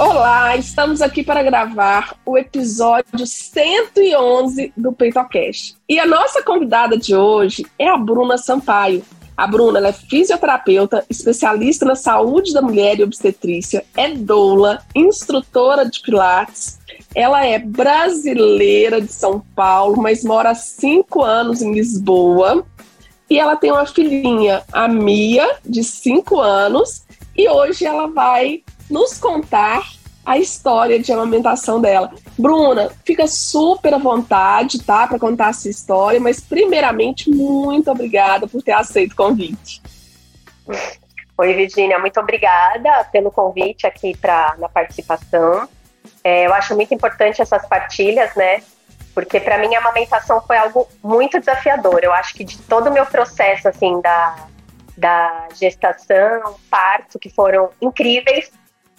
Olá, estamos aqui para gravar o episódio 111 do PeitoCast. E a nossa convidada de hoje é a Bruna Sampaio. A Bruna é fisioterapeuta, especialista na saúde da mulher e obstetrícia, é doula, instrutora de pilates. Ela é brasileira de São Paulo, mas mora há cinco anos em Lisboa. E ela tem uma filhinha, a Mia, de cinco anos. E hoje ela vai nos contar a história de amamentação dela. Bruna, fica super à vontade, tá, para contar a sua história, mas primeiramente, muito obrigada por ter aceito o convite. Oi, Virginia, muito obrigada pelo convite aqui para na participação. É, eu acho muito importante essas partilhas, né? Porque para mim a amamentação foi algo muito desafiador. Eu acho que de todo o meu processo assim da da gestação, parto, que foram incríveis,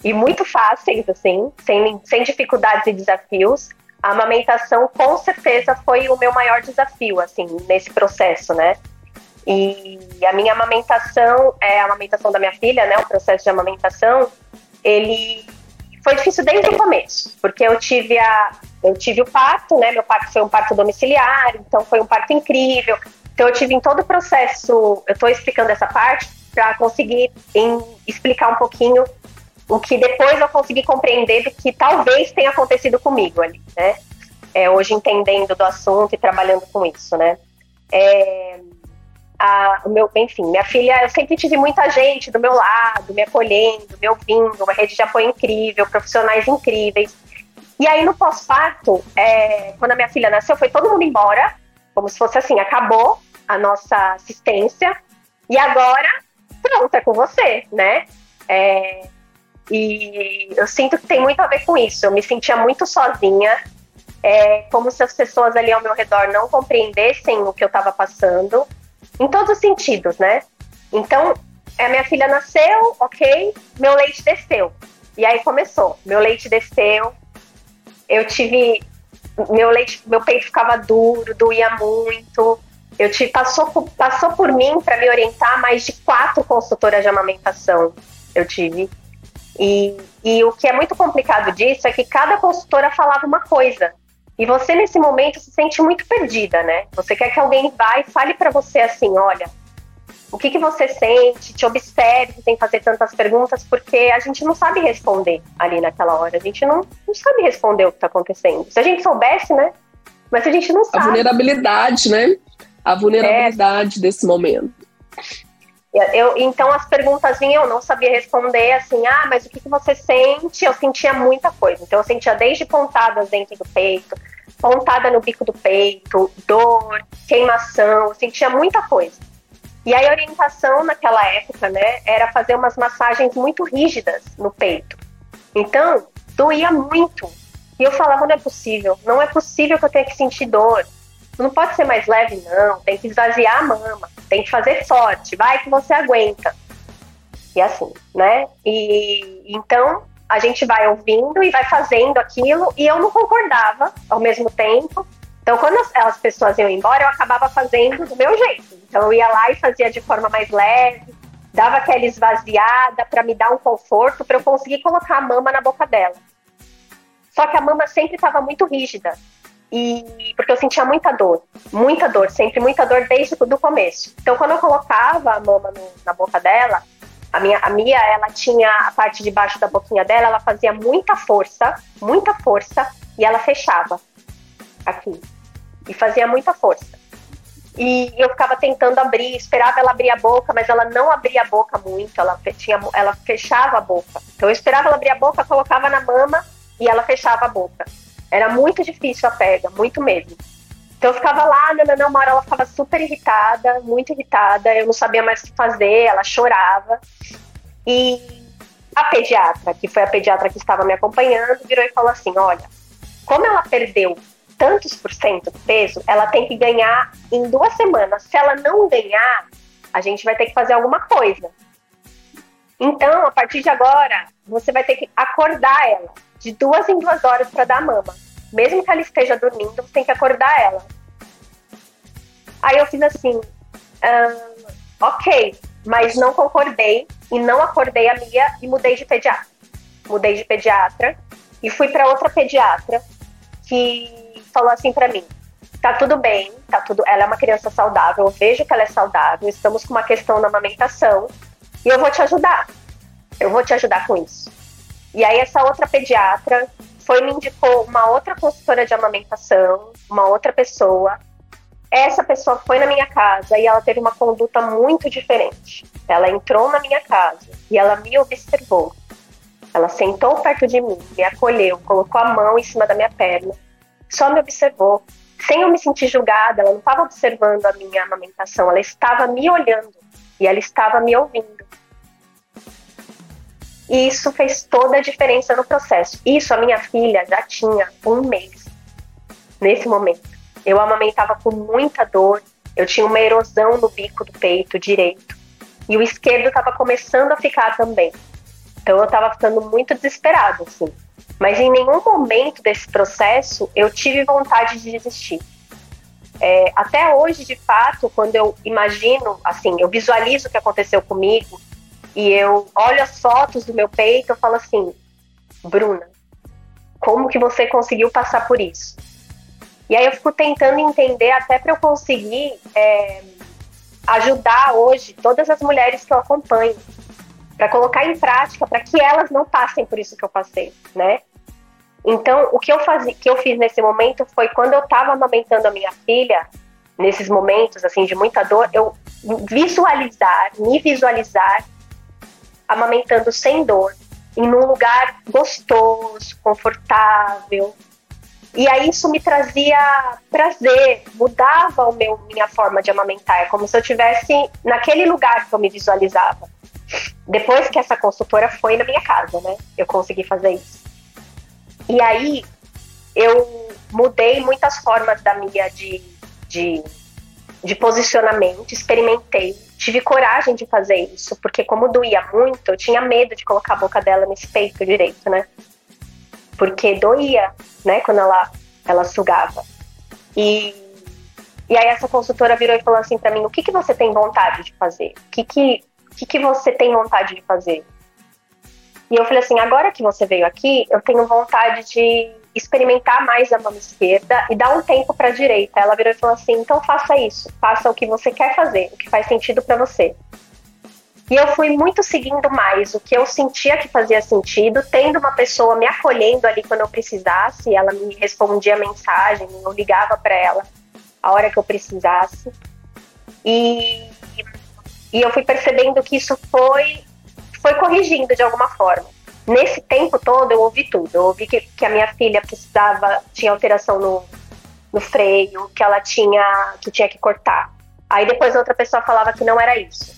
e muito fáceis, assim, sem, sem dificuldades e desafios. A amamentação, com certeza, foi o meu maior desafio, assim, nesse processo, né? E a minha amamentação, é a amamentação da minha filha, né? O processo de amamentação, ele foi difícil desde o começo, porque eu tive a, eu tive o parto, né? Meu parto foi um parto domiciliar, então foi um parto incrível. Então eu tive em todo o processo, eu estou explicando essa parte para conseguir em, explicar um pouquinho o que depois eu consegui compreender do que talvez tenha acontecido comigo ali, né? É, hoje entendendo do assunto e trabalhando com isso, né? É, a, meu, enfim, minha filha, eu sempre tive muita gente do meu lado, me acolhendo, me ouvindo, uma rede de apoio incrível, profissionais incríveis. E aí no pós-parto, é, quando a minha filha nasceu, foi todo mundo embora, como se fosse assim, acabou a nossa assistência e agora pronto, é com você, né? É, e eu sinto que tem muito a ver com isso. Eu me sentia muito sozinha, é, como se as pessoas ali ao meu redor não compreendessem o que eu estava passando, em todos os sentidos, né? Então, a minha filha nasceu, ok, meu leite desceu. E aí começou. Meu leite desceu, eu tive. Meu leite, meu peito ficava duro, doía muito. Eu tive, passou, passou por mim para me orientar mais de quatro consultoras de amamentação. Eu tive e, e o que é muito complicado disso é que cada consultora falava uma coisa. E você, nesse momento, se sente muito perdida, né? Você quer que alguém vá e fale para você assim: olha, o que, que você sente, te observe sem fazer tantas perguntas, porque a gente não sabe responder ali naquela hora. A gente não, não sabe responder o que está acontecendo. Se a gente soubesse, né? Mas a gente não sabe. A vulnerabilidade, né? A vulnerabilidade é. desse momento. Eu, então as perguntas vinham, eu não sabia responder assim, ah, mas o que, que você sente? Eu sentia muita coisa. Então eu sentia desde pontadas dentro do peito, pontada no bico do peito, dor, queimação, eu sentia muita coisa. E a orientação naquela época, né, era fazer umas massagens muito rígidas no peito. Então, doía muito. E eu falava, não é possível, não é possível que eu tenha que sentir dor. Não pode ser mais leve, não. Tem que esvaziar a mama. Tem que fazer forte. Vai que você aguenta. E assim, né? E então a gente vai ouvindo e vai fazendo aquilo. E eu não concordava ao mesmo tempo. Então, quando as, as pessoas iam embora, eu acabava fazendo do meu jeito. Então, eu ia lá e fazia de forma mais leve, dava aquela esvaziada para me dar um conforto, para eu conseguir colocar a mama na boca dela. Só que a mama sempre estava muito rígida. E porque eu sentia muita dor, muita dor, sempre muita dor desde o começo. Então, quando eu colocava a mama no, na boca dela, a minha a Mia, ela tinha a parte de baixo da boquinha dela, ela fazia muita força, muita força, e ela fechava aqui. E fazia muita força. E eu ficava tentando abrir, esperava ela abrir a boca, mas ela não abria a boca muito, ela, tinha, ela fechava a boca. Então eu esperava ela abrir a boca, colocava na mama e ela fechava a boca. Era muito difícil a pega, muito mesmo. Então eu ficava lá, não, uma hora ela ficava super irritada, muito irritada, eu não sabia mais o que fazer, ela chorava. E a pediatra, que foi a pediatra que estava me acompanhando, virou e falou assim: olha, como ela perdeu tantos por cento do peso, ela tem que ganhar em duas semanas. Se ela não ganhar, a gente vai ter que fazer alguma coisa. Então, a partir de agora, você vai ter que acordar ela de duas em duas horas para dar mama. Mesmo que ela esteja dormindo, você tem que acordar ela. Aí eu fiz assim, ok, mas não concordei e não acordei a Mia e mudei de pediatra. Mudei de pediatra e fui para outra pediatra que falou assim para mim: tá tudo bem, tá tudo. Ela é uma criança saudável, eu vejo que ela é saudável, estamos com uma questão na amamentação e eu vou te ajudar. Eu vou te ajudar com isso. E aí essa outra pediatra foi me indicou uma outra consultora de amamentação, uma outra pessoa. Essa pessoa foi na minha casa e ela teve uma conduta muito diferente. Ela entrou na minha casa e ela me observou. Ela sentou perto de mim, me acolheu, colocou a mão em cima da minha perna, só me observou. Sem eu me sentir julgada, ela não estava observando a minha amamentação, ela estava me olhando e ela estava me ouvindo. E isso fez toda a diferença no processo. Isso a minha filha já tinha um mês nesse momento. Eu amamentava com muita dor, eu tinha uma erosão no bico do peito direito. E o esquerdo estava começando a ficar também. Então eu estava ficando muito desesperada, assim. Mas em nenhum momento desse processo eu tive vontade de desistir. É, até hoje, de fato, quando eu imagino, assim, eu visualizo o que aconteceu comigo, e eu olho as fotos do meu peito, eu falo assim, Bruna, como que você conseguiu passar por isso? E aí eu fico tentando entender até para eu conseguir é, ajudar hoje todas as mulheres que eu acompanho, para colocar em prática, para que elas não passem por isso que eu passei, né? Então, o que eu, faz, que eu fiz nesse momento foi quando eu estava amamentando a minha filha, nesses momentos assim de muita dor, eu visualizar, me visualizar amamentando sem dor, em um lugar gostoso, confortável. E aí isso me trazia prazer, mudava o meu minha forma de amamentar, é como se eu tivesse naquele lugar que eu me visualizava. Depois que essa consultora foi na minha casa, né? Eu consegui fazer isso. E aí eu mudei muitas formas da minha de, de, de posicionamento, experimentei, tive coragem de fazer isso, porque como doía muito, eu tinha medo de colocar a boca dela nesse peito direito, né? Porque doía, né, quando ela, ela sugava. E, e aí essa consultora virou e falou assim para mim, o que, que você tem vontade de fazer? O que, que, que, que você tem vontade de fazer? E eu falei assim, agora que você veio aqui, eu tenho vontade de experimentar mais a mão esquerda e dar um tempo para a direita. Ela virou e falou assim: então faça isso, faça o que você quer fazer, o que faz sentido para você. E eu fui muito seguindo mais o que eu sentia que fazia sentido, tendo uma pessoa me acolhendo ali quando eu precisasse, ela me respondia mensagem, eu ligava para ela a hora que eu precisasse. E, e eu fui percebendo que isso foi, foi corrigindo de alguma forma. Nesse tempo todo eu ouvi tudo. Eu ouvi que, que a minha filha precisava, tinha alteração no, no freio, que ela tinha que tinha que cortar. Aí depois outra pessoa falava que não era isso.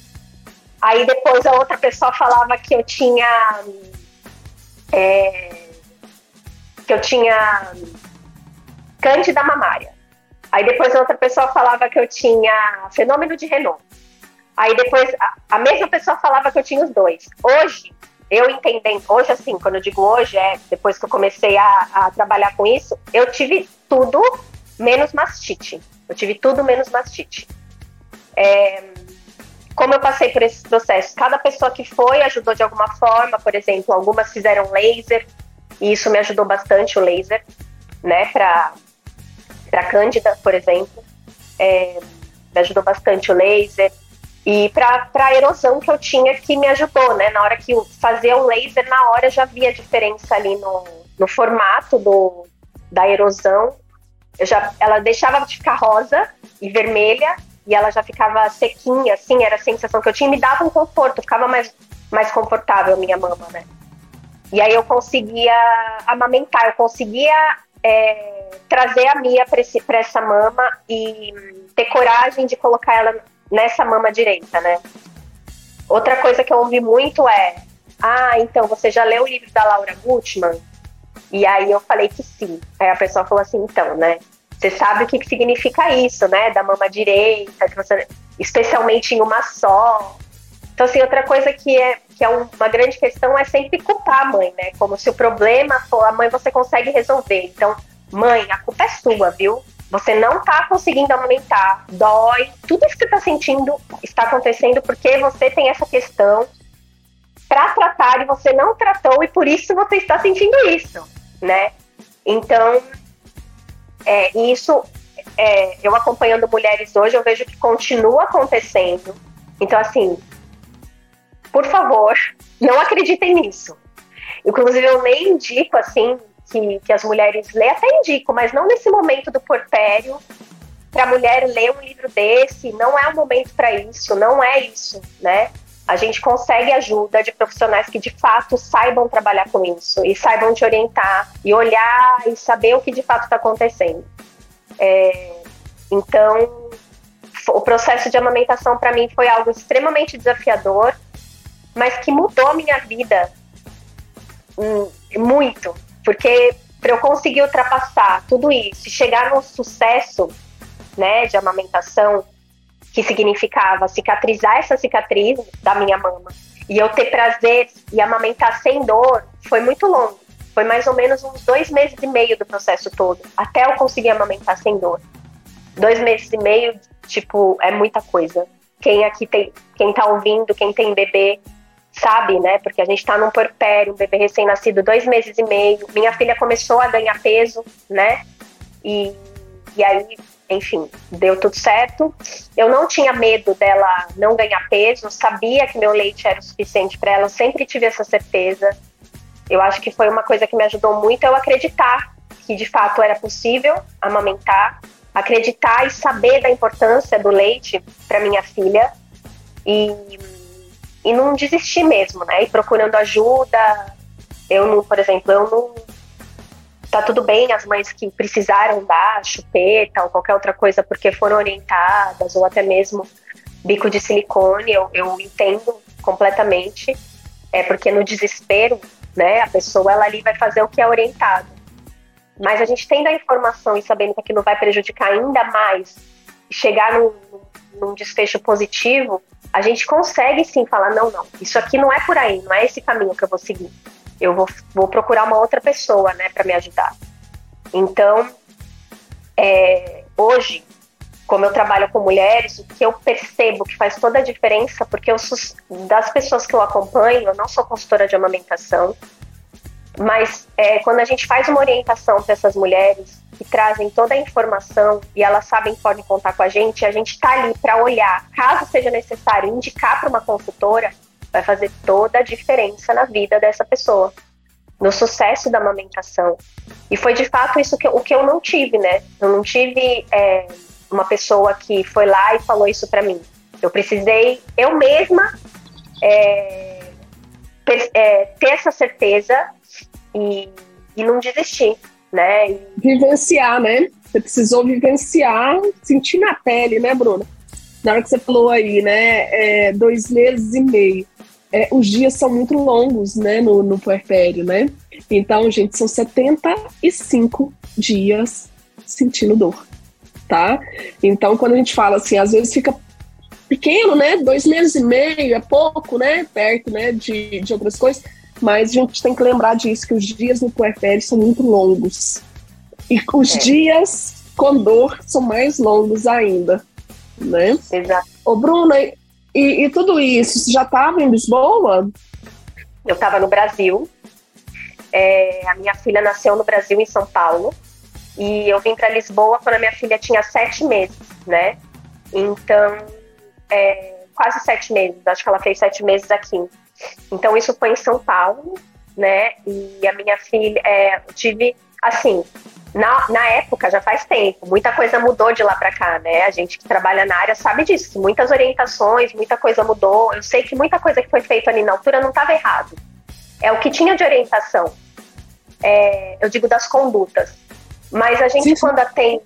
Aí depois a outra pessoa falava que eu tinha é, que eu tinha cândida mamária. Aí depois a outra pessoa falava que eu tinha fenômeno de Renault. Aí depois a, a mesma pessoa falava que eu tinha os dois. Hoje eu entendendo, hoje assim, quando eu digo hoje, é depois que eu comecei a, a trabalhar com isso, eu tive tudo menos mastite. Eu tive tudo menos mastite. É, como eu passei por esses processos, cada pessoa que foi ajudou de alguma forma, por exemplo, algumas fizeram laser, e isso me ajudou bastante, o laser, né, para Cândida, por exemplo. É, me ajudou bastante o laser e para a erosão que eu tinha que me ajudou, né? Na hora que fazia o laser, na hora já via diferença ali no, no formato do, da erosão. Eu já, ela deixava de ficar rosa e vermelha e ela já ficava sequinha, assim, era a sensação que eu tinha, me dava um conforto, ficava mais, mais confortável a minha mama, né? E aí eu conseguia amamentar, eu conseguia é, trazer a Mia para essa mama e ter coragem de colocar ela nessa mama direita, né? Outra coisa que eu ouvi muito é: Ah, então você já leu o livro da Laura Gutman? E aí eu falei que sim. Aí a pessoa falou assim: então, né? Você sabe o que, que significa isso, né? Da mama direita, que você, especialmente em uma só. Então, assim, outra coisa que é, que é uma grande questão é sempre culpar a mãe, né? Como se o problema for a mãe, você consegue resolver. Então, mãe, a culpa é sua, viu? Você não tá conseguindo amamentar, dói, tudo isso que você tá sentindo está acontecendo porque você tem essa questão para tratar e você não tratou e por isso você está sentindo isso, né? Então, é, isso, é, eu acompanhando mulheres hoje, eu vejo que continua acontecendo. Então, assim, por favor, não acreditem nisso. Inclusive, eu nem indico, assim, que, que as mulheres lêem, até indico, mas não nesse momento do porpério, para a mulher ler um livro desse, não é o momento para isso, não é isso, né? A gente consegue ajuda de profissionais que de fato saibam trabalhar com isso e saibam te orientar e olhar e saber o que de fato está acontecendo. É, então, o processo de amamentação para mim foi algo extremamente desafiador, mas que mudou minha vida hum, muito, porque para eu conseguir ultrapassar tudo isso e chegar no sucesso, né, de amamentação, que significava cicatrizar essa cicatriz da minha mama e eu ter prazer e amamentar sem dor, foi muito longo. Foi mais ou menos uns dois meses e meio do processo todo, até eu conseguir amamentar sem dor. Dois meses e meio, tipo, é muita coisa. Quem aqui tem, quem tá ouvindo, quem tem bebê, sabe, né? Porque a gente tá num porpério, um bebê recém-nascido, dois meses e meio. Minha filha começou a ganhar peso, né? E, e aí enfim, deu tudo certo. Eu não tinha medo dela não ganhar peso, sabia que meu leite era o suficiente para ela, sempre tive essa certeza. Eu acho que foi uma coisa que me ajudou muito eu acreditar que de fato era possível amamentar, acreditar e saber da importância do leite para minha filha e, e não desistir mesmo, né? E procurando ajuda. Eu não, por exemplo, eu não tá tudo bem as mães que precisaram dar chupeta ou qualquer outra coisa porque foram orientadas, ou até mesmo bico de silicone, eu, eu entendo completamente, é porque no desespero, né, a pessoa ela ali vai fazer o que é orientado. Mas a gente tendo a informação e sabendo que aquilo vai prejudicar ainda mais, chegar num, num desfecho positivo, a gente consegue sim falar: não, não, isso aqui não é por aí, não é esse caminho que eu vou seguir eu vou, vou procurar uma outra pessoa, né, para me ajudar. Então, é, hoje, como eu trabalho com mulheres, o que eu percebo que faz toda a diferença, porque eu, das pessoas que eu acompanho, eu não sou consultora de amamentação, mas é, quando a gente faz uma orientação para essas mulheres que trazem toda a informação e elas sabem que podem contar com a gente, a gente está ali para olhar, caso seja necessário, indicar para uma consultora, vai fazer toda a diferença na vida dessa pessoa, no sucesso da amamentação. E foi de fato isso que, o que eu não tive, né? Eu não tive é, uma pessoa que foi lá e falou isso para mim. Eu precisei, eu mesma, é, é, ter essa certeza e, e não desistir, né? E... Vivenciar, né? Você precisou vivenciar, sentir na pele, né, Bruna? Na hora que você falou aí, né? É, dois meses e meio é, os dias são muito longos, né, no, no puerpério, né? Então, gente, são 75 dias sentindo dor, tá? Então, quando a gente fala assim, às vezes fica pequeno, né? Dois meses e meio é pouco, né? Perto, né? De, de outras coisas. Mas a gente tem que lembrar disso, que os dias no puerpério são muito longos. E os é. dias com dor são mais longos ainda, né? Exato. Ô, Bruna, e, e tudo isso, você já estava em Lisboa? Eu estava no Brasil. É, a minha filha nasceu no Brasil, em São Paulo. E eu vim para Lisboa quando a minha filha tinha sete meses, né? Então, é, quase sete meses. Acho que ela fez sete meses aqui. Então, isso foi em São Paulo, né? E a minha filha, é, eu tive, assim, na, na época, já faz tempo, muita coisa mudou de lá para cá, né? A gente que trabalha na área sabe disso, muitas orientações, muita coisa mudou. Eu sei que muita coisa que foi feita ali na altura não estava errado. É o que tinha de orientação. É, eu digo das condutas. Mas a gente, sim, sim. quando atende,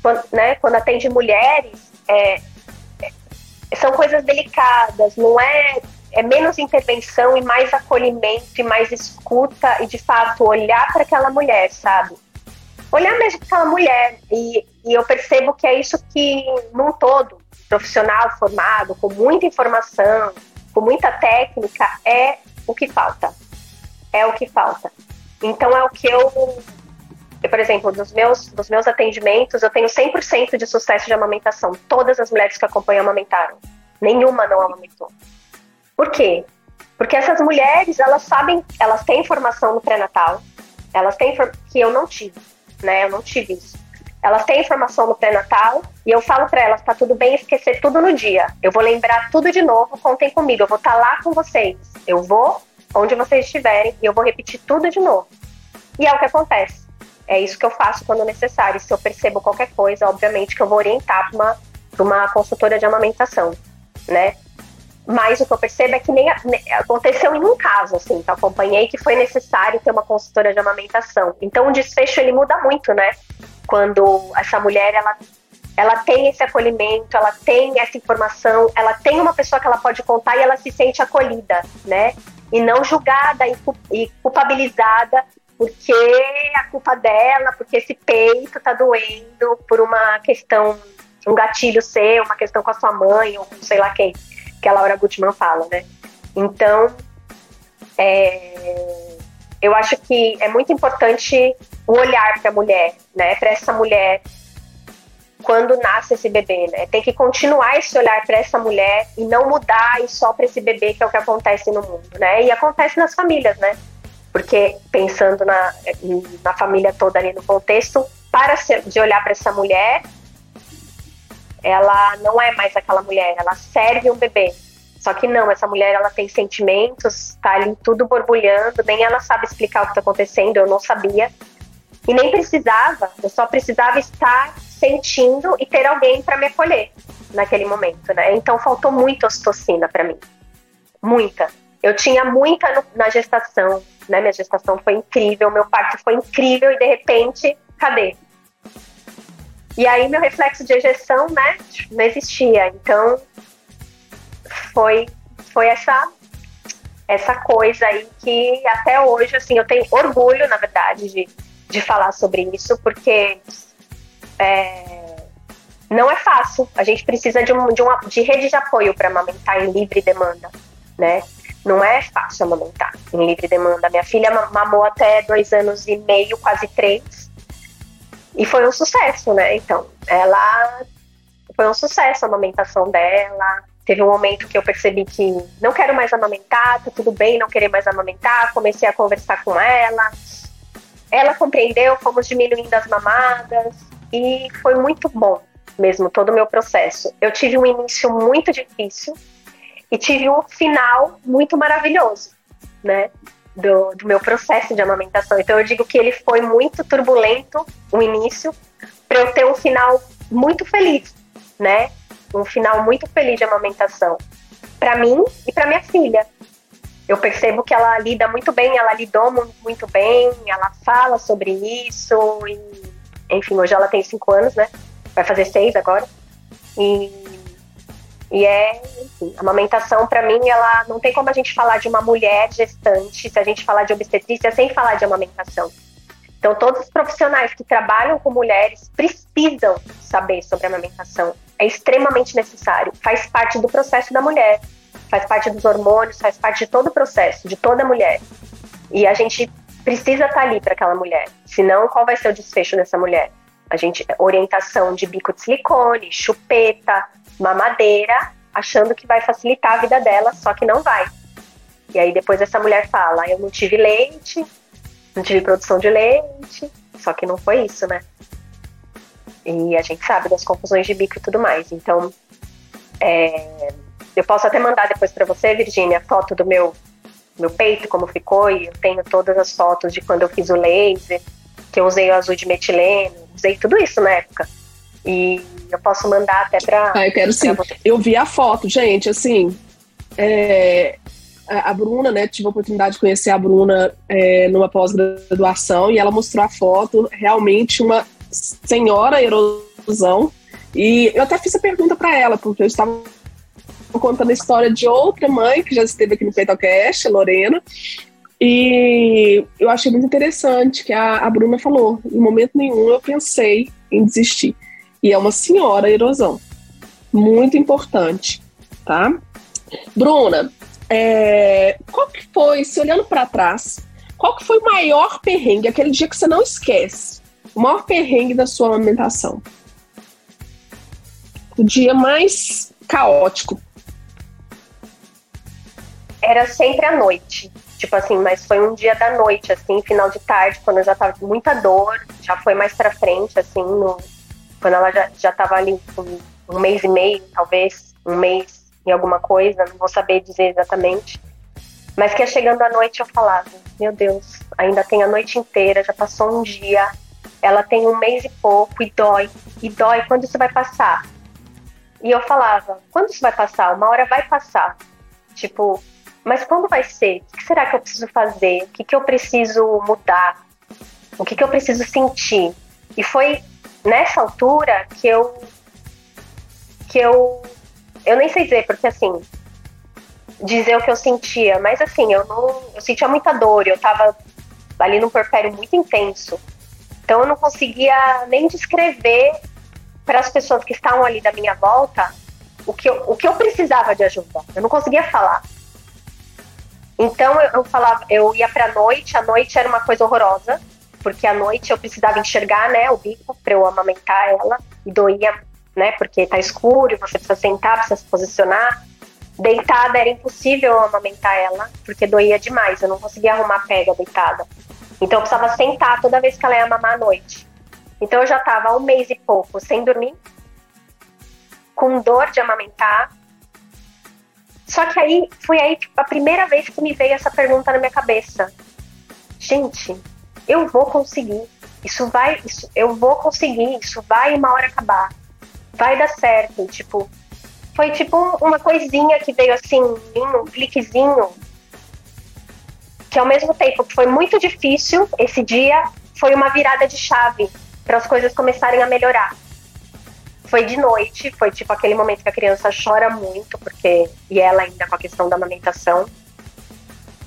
quando, né, quando atende mulheres, é, são coisas delicadas, não é é menos intervenção e mais acolhimento e mais escuta e de fato olhar para aquela mulher, sabe? olhar mesmo para aquela mulher. E, e eu percebo que é isso que, num todo, profissional formado, com muita informação, com muita técnica, é o que falta. É o que falta. Então é o que eu, por exemplo, dos meus, dos meus atendimentos, eu tenho 100% de sucesso de amamentação. Todas as mulheres que acompanham amamentaram. Nenhuma não amamentou. Por quê? Porque essas mulheres, elas sabem, elas têm informação no pré-natal, elas têm que eu não tive, né? Eu não tive isso. Elas têm informação no pré-natal e eu falo para elas, tá tudo bem esquecer tudo no dia. Eu vou lembrar tudo de novo, contem comigo, eu vou estar tá lá com vocês. Eu vou onde vocês estiverem e eu vou repetir tudo de novo. E é o que acontece. É isso que eu faço quando necessário. Se eu percebo qualquer coisa, obviamente que eu vou orientar para uma, uma consultora de amamentação, né? Mas o que eu percebo é que nem, aconteceu em um caso, assim, que eu acompanhei, que foi necessário ter uma consultora de amamentação. Então o desfecho ele muda muito, né? Quando essa mulher ela, ela tem esse acolhimento, ela tem essa informação, ela tem uma pessoa que ela pode contar e ela se sente acolhida, né? E não julgada e culpabilizada porque a culpa dela, porque esse peito tá doendo por uma questão, um gatilho seu, uma questão com a sua mãe ou com sei lá quem que a Laura Gutman fala, né? Então, é, eu acho que é muito importante o olhar para a mulher, né? Para essa mulher quando nasce esse bebê, né? Tem que continuar esse olhar para essa mulher e não mudar e só para esse bebê que é o que acontece no mundo, né? E acontece nas famílias, né? Porque pensando na, na família toda ali no contexto, para de olhar para essa mulher ela não é mais aquela mulher, ela serve um bebê. Só que não, essa mulher ela tem sentimentos, tá ali tudo borbulhando, nem ela sabe explicar o que tá acontecendo, eu não sabia. E nem precisava, eu só precisava estar sentindo e ter alguém para me acolher naquele momento, né? Então faltou muita ocitocina para mim. Muita. Eu tinha muita no, na gestação, né? Minha gestação foi incrível, meu parto foi incrível e de repente, cadê? E aí meu reflexo de ejeção, né, não existia. Então foi foi essa essa coisa aí que até hoje assim eu tenho orgulho, na verdade, de, de falar sobre isso, porque é, não é fácil. A gente precisa de, um, de, uma, de rede de apoio para amamentar em livre demanda, né? Não é fácil amamentar em livre demanda. Minha filha mamou até dois anos e meio, quase três. E foi um sucesso, né? Então, ela foi um sucesso a amamentação dela. Teve um momento que eu percebi que não quero mais amamentar, tá tudo bem não querer mais amamentar. Comecei a conversar com ela. Ela compreendeu, fomos diminuindo as mamadas e foi muito bom mesmo todo o meu processo. Eu tive um início muito difícil e tive um final muito maravilhoso, né? do, do meu processo de amamentação. Então eu digo que ele foi muito turbulento, o início, para eu ter um final muito feliz, né? Um final muito feliz de amamentação para mim e para minha filha. Eu percebo que ela lida muito bem, ela lidou muito bem, ela fala sobre isso e, enfim, hoje ela tem cinco anos, né? Vai fazer seis agora. E e é, enfim, a amamentação, para mim, ela não tem como a gente falar de uma mulher gestante, se a gente falar de obstetrícia, sem falar de amamentação. Então, todos os profissionais que trabalham com mulheres precisam saber sobre amamentação. É extremamente necessário. Faz parte do processo da mulher, faz parte dos hormônios, faz parte de todo o processo, de toda mulher. E a gente precisa estar tá ali para aquela mulher. Senão, qual vai ser o desfecho dessa mulher? A gente orientação de bico de silicone, chupeta, mamadeira, achando que vai facilitar a vida dela, só que não vai. E aí depois essa mulher fala: Eu não tive leite, não tive produção de leite, só que não foi isso, né? E a gente sabe das confusões de bico e tudo mais. Então, é, eu posso até mandar depois para você, Virginia, foto do meu, meu peito, como ficou, e eu tenho todas as fotos de quando eu fiz o laser, que eu usei o azul de metileno, usei tudo isso na época. E eu posso mandar até para. Ah, eu quero sim. Eu vi a foto, gente, assim. É, a Bruna, né? Tive a oportunidade de conhecer a Bruna é, numa pós-graduação e ela mostrou a foto, realmente uma senhora erosão. E eu até fiz a pergunta para ela, porque eu estava contando a história de outra mãe que já esteve aqui no PeitoCast, Lorena. E eu achei muito interessante que a, a Bruna falou. Em momento nenhum eu pensei em desistir. E é uma senhora erosão. Muito importante, tá? Bruna, é, qual que foi, se olhando para trás, qual que foi o maior perrengue, aquele dia que você não esquece? O maior perrengue da sua amamentação? O dia mais caótico. Era sempre à noite. Tipo assim, mas foi um dia da noite, assim, final de tarde, quando eu já tava com muita dor, já foi mais pra frente, assim, no, quando ela já, já tava ali um mês e meio, talvez, um mês em alguma coisa, não vou saber dizer exatamente. Mas que chegando à noite eu falava, meu Deus, ainda tem a noite inteira, já passou um dia, ela tem um mês e pouco e dói, e dói, quando isso vai passar? E eu falava, quando isso vai passar? Uma hora vai passar. Tipo, mas quando vai ser? O que será que eu preciso fazer? O que, que eu preciso mudar? O que, que eu preciso sentir? E foi nessa altura que eu que eu eu nem sei dizer porque assim dizer o que eu sentia, mas assim eu não eu sentia muita dor, eu tava ali num porpério muito intenso, então eu não conseguia nem descrever para as pessoas que estavam ali da minha volta o que eu, o que eu precisava de ajuda. Eu não conseguia falar. Então eu, eu falava, eu ia pra noite, a noite era uma coisa horrorosa, porque à noite eu precisava enxergar, né, o bico para eu amamentar ela e doía, né, porque tá escuro e você precisa sentar, precisa se posicionar. Deitada era impossível eu amamentar ela, porque doía demais, eu não conseguia arrumar pega deitada. Então eu precisava sentar toda vez que ela ia mamar à noite. Então eu já estava um mês e pouco sem dormir, com dor de amamentar, só que aí foi aí tipo, a primeira vez que me veio essa pergunta na minha cabeça. Gente, eu vou conseguir. Isso vai, isso, eu vou conseguir, isso vai uma hora acabar. Vai dar certo, tipo, foi tipo uma coisinha que veio assim, um cliquezinho, que ao mesmo tempo que foi muito difícil esse dia, foi uma virada de chave para as coisas começarem a melhorar. Foi de noite, foi tipo aquele momento que a criança chora muito, porque. E ela ainda com a questão da amamentação,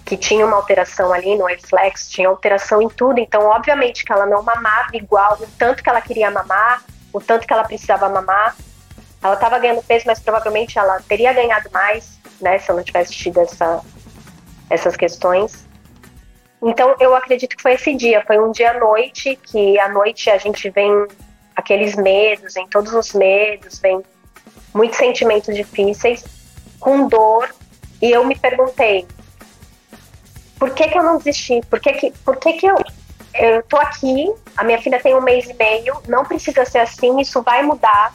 que tinha uma alteração ali no reflex, tinha alteração em tudo, então obviamente que ela não mamava igual, o tanto que ela queria mamar, o tanto que ela precisava mamar. Ela estava ganhando peso, mas provavelmente ela teria ganhado mais, né, se eu não tivesse tido essa, essas questões. Então eu acredito que foi esse dia, foi um dia à noite, que à noite a gente vem aqueles medos, em todos os medos, vem muitos sentimentos difíceis, com dor, e eu me perguntei, por que que eu não desisti? Por que que, por que, que eu, eu tô aqui, a minha filha tem um mês e meio, não precisa ser assim, isso vai mudar,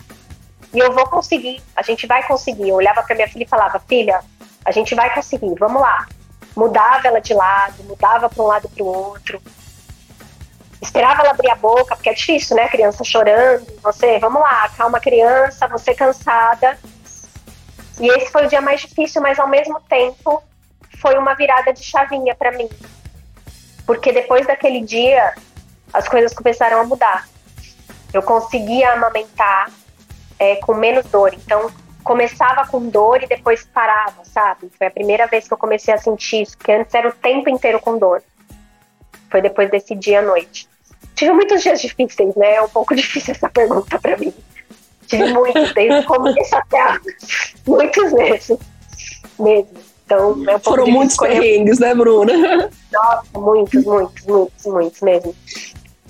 e eu vou conseguir, a gente vai conseguir. Eu olhava para minha filha e falava, filha, a gente vai conseguir, vamos lá. Mudava ela de lado, mudava para um lado para o outro, esperava ela abrir a boca, porque é difícil, né? Criança chorando, você, vamos lá, calma criança, você cansada. E esse foi o dia mais difícil, mas ao mesmo tempo foi uma virada de chavinha para mim. Porque depois daquele dia, as coisas começaram a mudar. Eu conseguia amamentar é, com menos dor. Então, começava com dor e depois parava, sabe? Foi a primeira vez que eu comecei a sentir isso, porque antes era o tempo inteiro com dor. Foi depois desse dia à noite. Tive muitos dias difíceis, né? É um pouco difícil essa pergunta para mim. Tive muitos, desde o começo até a... muitos mesmo. Mesmo. Então, é um Foram muitos perrengues, né, Bruna? Nossa, muitos, muitos, muitos, muitos mesmo.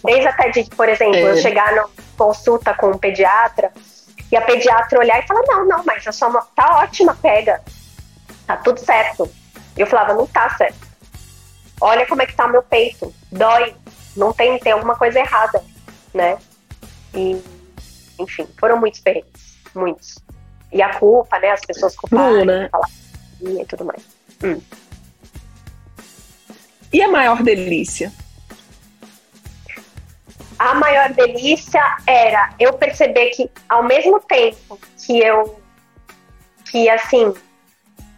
Desde até de, por exemplo, é. eu chegar na consulta com um pediatra e a pediatra olhar e falar: não, não, mas a sua tá ótima, pega. Tá tudo certo. E eu falava: não tá certo. Olha como é que tá o meu peito. Dói não tem, tem alguma coisa errada, né? E, enfim, foram muitos perrengues, muitos. E a culpa, né? As pessoas culparam, e tudo mais. Hum. E a maior delícia? A maior delícia era eu perceber que, ao mesmo tempo que eu, que assim,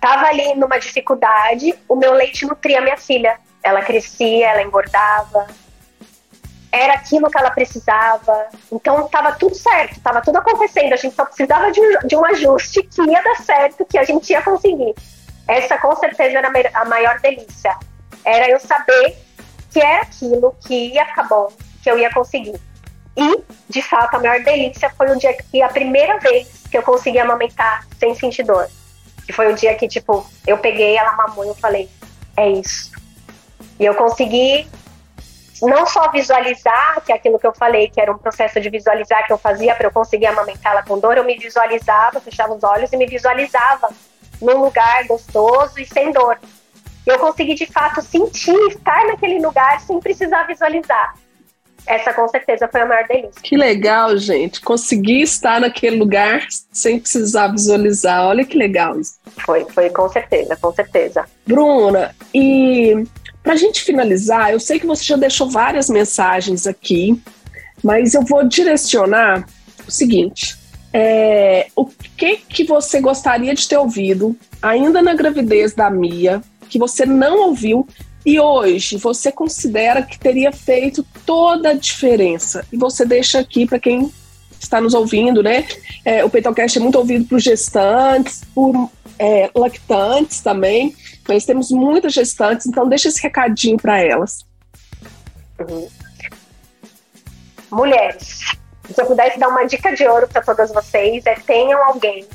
tava ali numa dificuldade, o meu leite nutria minha filha. Ela crescia, ela engordava, era aquilo que ela precisava. Então estava tudo certo, estava tudo acontecendo. A gente só precisava de um, de um, ajuste que ia dar certo, que a gente ia conseguir. Essa com certeza era a maior delícia. era eu saber que era aquilo que ia ficar bom, que eu ia conseguir. E, de fato, a maior delícia foi o dia que a primeira vez que eu consegui amamentar sem sentir dor. Que foi o dia que, tipo, eu peguei, ela mamou e eu falei, é isso. E eu consegui não só visualizar, que é aquilo que eu falei, que era um processo de visualizar que eu fazia para eu conseguir amamentá-la com dor, eu me visualizava, fechava os olhos e me visualizava num lugar gostoso e sem dor. Eu consegui de fato sentir, estar naquele lugar sem precisar visualizar. Essa com certeza foi a maior delícia. Que legal, gente. Conseguir estar naquele lugar sem precisar visualizar. Olha que legal isso. Foi, foi com certeza, com certeza. Bruna, e para a gente finalizar, eu sei que você já deixou várias mensagens aqui, mas eu vou direcionar o seguinte: é, o que que você gostaria de ter ouvido ainda na gravidez da Mia que você não ouviu e hoje você considera que teria feito toda a diferença? E você deixa aqui para quem está nos ouvindo, né? É, o Peitocast é muito ouvido por gestantes, por é, lactantes também. Nós temos muitas gestantes, então deixa esse recadinho para elas. Uhum. Mulheres, se eu pudesse dar uma dica de ouro para todas vocês, é tenham alguém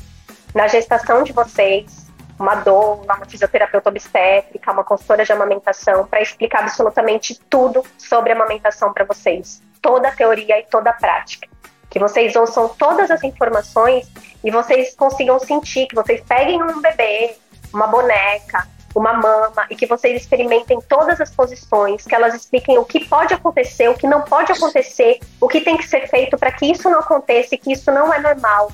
na gestação de vocês, uma doula, uma fisioterapeuta obstétrica, uma consultora de amamentação, para explicar absolutamente tudo sobre amamentação para vocês. Toda a teoria e toda a prática. Que vocês ouçam todas as informações e vocês consigam sentir, que vocês peguem um bebê, uma boneca, uma mama e que vocês experimentem todas as posições, que elas expliquem o que pode acontecer, o que não pode acontecer, o que tem que ser feito para que isso não aconteça e que isso não é normal.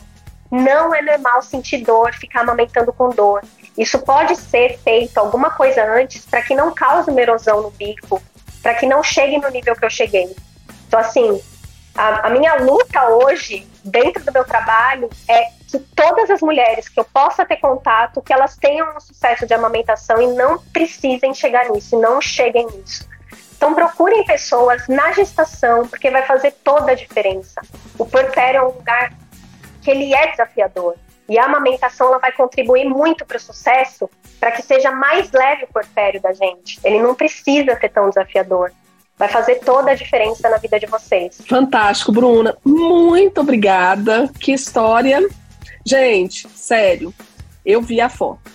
Não é normal sentir dor, ficar amamentando com dor. Isso pode ser feito alguma coisa antes para que não cause uma erosão no bico, para que não chegue no nível que eu cheguei. Então, assim, a, a minha luta hoje, dentro do meu trabalho, é que todas as mulheres que eu possa ter contato, que elas tenham um sucesso de amamentação e não precisem chegar nisso, não cheguem nisso. Então procurem pessoas na gestação, porque vai fazer toda a diferença. O portério é um lugar que ele é desafiador. E a amamentação ela vai contribuir muito para o sucesso, para que seja mais leve o portério da gente. Ele não precisa ser tão desafiador. Vai fazer toda a diferença na vida de vocês. Fantástico, Bruna. Muito obrigada. Que história Gente, sério, eu vi a foto,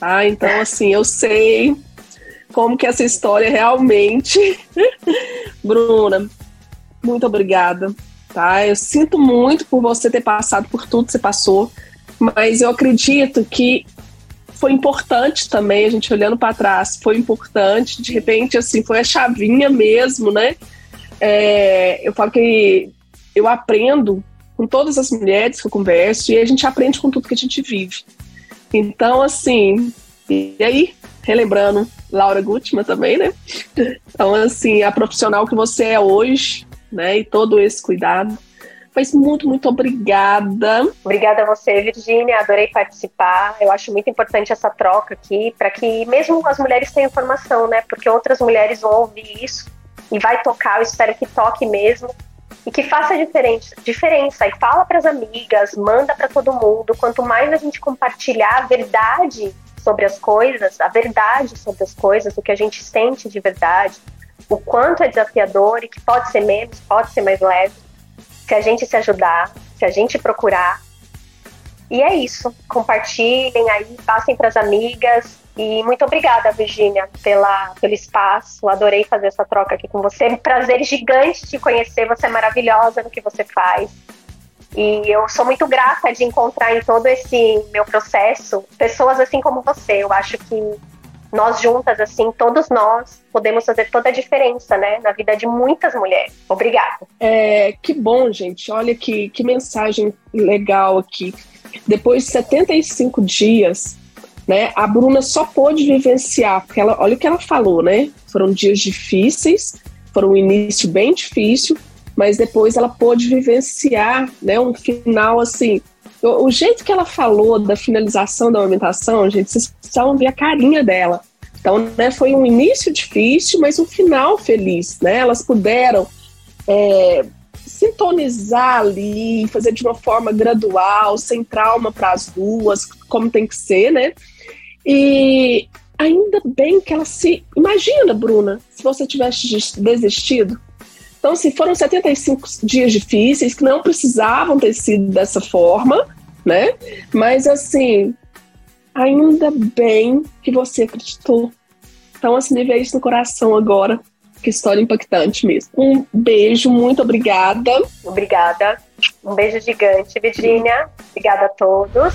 tá? Então, assim, eu sei como que essa história realmente. Bruna, muito obrigada, tá? Eu sinto muito por você ter passado por tudo que você passou, mas eu acredito que foi importante também, a gente olhando para trás, foi importante, de repente, assim, foi a chavinha mesmo, né? É, eu falo que eu aprendo com todas as mulheres que eu converso e a gente aprende com tudo que a gente vive. Então, assim, e aí, relembrando Laura Gutman também, né? Então, assim, a profissional que você é hoje, né? E todo esse cuidado. Mas muito, muito obrigada. Obrigada a você, Virginia. Adorei participar. Eu acho muito importante essa troca aqui, para que mesmo as mulheres tenham informação, né? Porque outras mulheres vão ouvir isso e vai tocar. Eu espero que toque mesmo e que faça diferente, diferença e fala para as amigas, manda para todo mundo. Quanto mais a gente compartilhar a verdade sobre as coisas, a verdade sobre as coisas, o que a gente sente de verdade, o quanto é desafiador e que pode ser menos, pode ser mais leve, se a gente se ajudar, se a gente procurar. E é isso. Compartilhem aí, passem para as amigas, e muito obrigada, Virginia, pela, pelo espaço. Adorei fazer essa troca aqui com você. É prazer gigante te conhecer. Você é maravilhosa no que você faz. E eu sou muito grata de encontrar em todo esse meu processo pessoas assim como você. Eu acho que nós juntas, assim, todos nós podemos fazer toda a diferença, né, na vida de muitas mulheres. Obrigada. É, que bom, gente. Olha que, que mensagem legal aqui. Depois de 75 dias, né? A Bruna só pôde vivenciar, porque ela, olha o que ela falou, né? Foram dias difíceis, foram um início bem difícil, mas depois ela pôde vivenciar, né? Um final assim. O, o jeito que ela falou da finalização da amamentação, gente, vocês precisavam ver a carinha dela. Então, né, foi um início difícil, mas um final feliz, né? Elas puderam é, sintonizar ali, fazer de uma forma gradual, sem trauma para as duas, como tem que ser, né? E ainda bem que ela se. Imagina, Bruna, se você tivesse desistido. Então, assim, foram 75 dias difíceis que não precisavam ter sido dessa forma, né? Mas, assim, ainda bem que você acreditou. Então, assim, veio isso no coração agora. Que história impactante mesmo. Um beijo, muito obrigada. Obrigada. Um beijo gigante, Virginia. Obrigada a todos.